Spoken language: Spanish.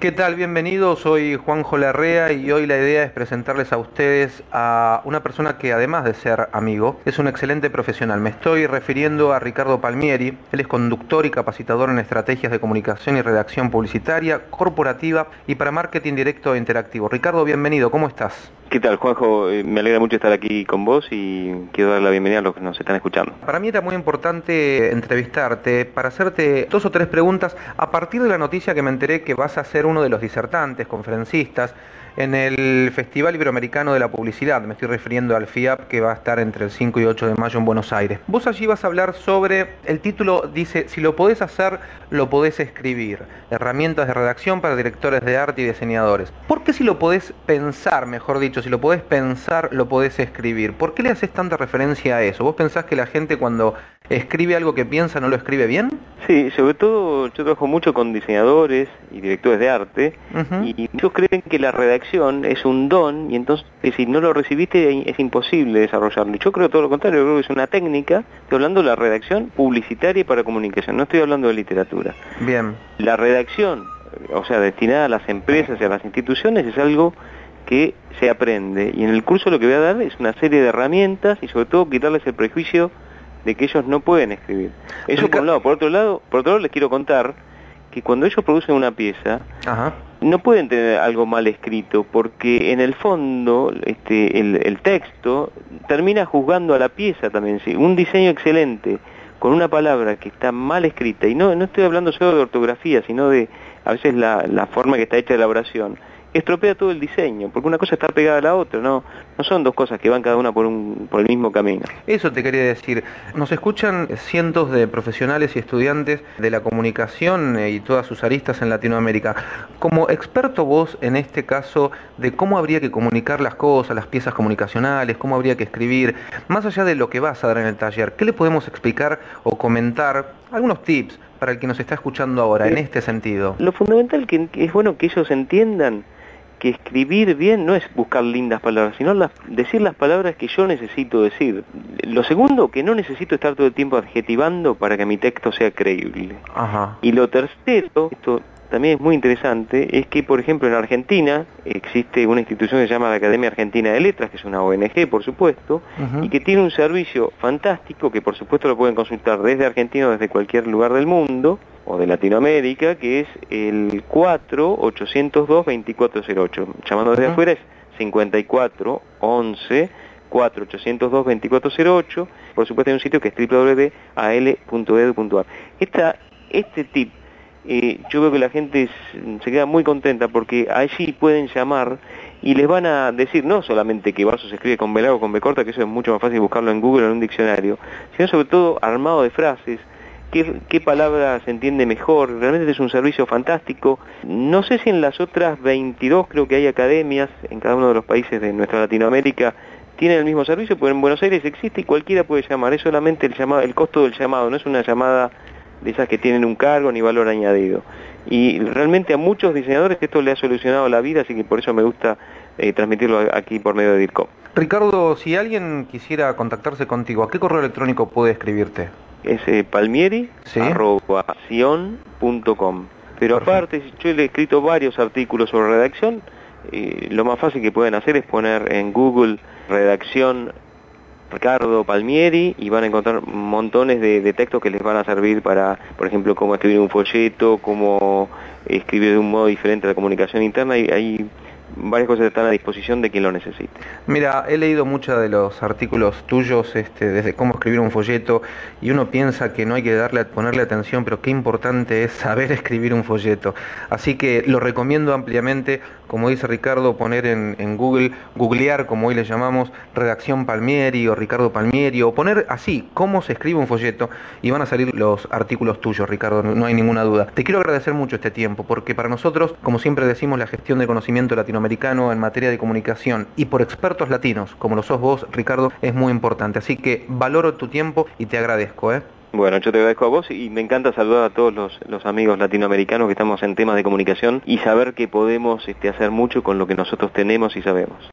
¿Qué tal? Bienvenidos, soy Juanjo Larrea y hoy la idea es presentarles a ustedes a una persona que además de ser amigo, es un excelente profesional. Me estoy refiriendo a Ricardo Palmieri, él es conductor y capacitador en estrategias de comunicación y redacción publicitaria, corporativa y para marketing directo e interactivo. Ricardo, bienvenido, ¿cómo estás? ¿Qué tal, Juanjo? Eh, me alegra mucho estar aquí con vos y quiero dar la bienvenida a los que nos están escuchando. Para mí era muy importante entrevistarte para hacerte dos o tres preguntas a partir de la noticia que me enteré que vas a ser uno de los disertantes, conferencistas, en el Festival Iberoamericano de la Publicidad. Me estoy refiriendo al FIAP que va a estar entre el 5 y 8 de mayo en Buenos Aires. Vos allí vas a hablar sobre, el título dice, si lo podés hacer, lo podés escribir. Herramientas de redacción para directores de arte y diseñadores. ¿Por qué si lo podés pensar, mejor dicho, si lo podés pensar, lo podés escribir? ¿Por qué le haces tanta referencia a eso? ¿Vos pensás que la gente cuando escribe algo que piensa no lo escribe bien? Sí, sobre todo yo trabajo mucho con diseñadores y directores de arte y ellos creen que la redacción es un don y entonces si no lo recibiste es imposible desarrollarlo. Yo creo todo lo contrario, creo que es una técnica, estoy hablando de la redacción publicitaria y para comunicación, no estoy hablando de literatura. Bien. La redacción, o sea, destinada a las empresas y a las instituciones es algo que se aprende y en el curso lo que voy a dar es una serie de herramientas y sobre todo quitarles el prejuicio de que ellos no pueden escribir. Eso por un lado. Por otro lado, por otro lado les quiero contar que cuando ellos producen una pieza, no pueden tener algo mal escrito, porque en el fondo este, el, texto termina juzgando a la pieza también. ¿sí? Un diseño excelente con una palabra que está mal escrita, y no, no estoy hablando solo de ortografía, sino de a veces la, la forma que está hecha la elaboración, estropea todo el diseño, porque una cosa está pegada a la otra, no, no son dos cosas que van cada una por, un, por el mismo camino. Eso te quería decir. Nos escuchan cientos de profesionales y estudiantes de la comunicación eh, y todas sus aristas en Latinoamérica. Como experto vos en este caso de cómo habría que comunicar las cosas, las piezas comunicacionales, cómo habría que escribir, más allá de lo que vas a dar en el taller, ¿qué le podemos explicar o comentar? Algunos tips para el que nos está escuchando ahora en este sentido. Lo fundamental que es bueno que ellos entiendan que escribir bien no es buscar lindas palabras, sino decir las palabras que yo necesito decir. Lo segundo, que no necesito estar todo el tiempo adjetivando para que mi texto sea creíble. Y lo tercero, esto también es muy interesante, es que, por ejemplo, en Argentina existe una institución que se llama la Academia Argentina de Letras, que es una ONG, por supuesto, y que tiene un servicio fantástico, que por supuesto lo pueden consultar desde Argentina o desde cualquier lugar del mundo, o de Latinoamérica, que es el 4-802-2408. Llamando desde afuera es 54 11 4802 2408. Por supuesto hay un sitio que es www.al.edu.ar. Esta, este tip, eh, yo veo que la gente se queda muy contenta porque allí pueden llamar y les van a decir no solamente que Vaso se escribe con B o con B corta, que eso es mucho más fácil buscarlo en Google o en un diccionario, sino sobre todo armado de frases, qué, palabra se entiende mejor. Realmente es un servicio fantástico. No sé si en las otras 22 creo que hay academias en cada uno de los países de nuestra Latinoamérica tienen el mismo servicio, pero en Buenos Aires existe y cualquiera puede llamar. Es solamente el, llamado, el costo del llamado, no es una llamada de esas que tienen un cargo ni valor añadido. Y realmente a muchos diseñadores esto le ha solucionado la vida, así que por eso me gusta eh, transmitirlo aquí por medio de DIRCOM. Ricardo, si alguien quisiera contactarse contigo, ¿a qué correo electrónico puede escribirte? Es eh, palmieri Pero aparte, yo le he escrito varios artículos sobre redacción. Eh, lo más fácil que pueden hacer es poner en Google redacción Ricardo Palmieri y van a encontrar montones de, textos que les van a servir para, por ejemplo, cómo escribir un folleto, cómo escribir de un modo diferente la comunicación interna. Y hay varias cosas están a disposición de quien lo necesite. Mira, he leído muchos de los artículos tuyos, este, desde cómo escribir un folleto, y uno piensa que no hay que darle, ponerle atención, pero qué importante es saber escribir un folleto. Así que lo recomiendo ampliamente, como dice Ricardo, poner en, Google, googlear, como hoy le llamamos, redacción Palmieri o Ricardo Palmieri, o poner así, cómo se escribe un folleto, y van a salir los artículos tuyos, Ricardo, no hay ninguna duda. Te quiero agradecer mucho este tiempo, porque para nosotros, como siempre decimos, la gestión de conocimiento latinoamericano, americano en materia de comunicación y por expertos latinos, como lo sos vos, Ricardo, es muy importante. Así que valoro tu tiempo y te agradezco. ¿eh? Bueno, yo te agradezco a vos y me encanta saludar a todos los, los, amigos latinoamericanos que estamos en temas de comunicación y saber que podemos este, hacer mucho con lo que nosotros tenemos y sabemos.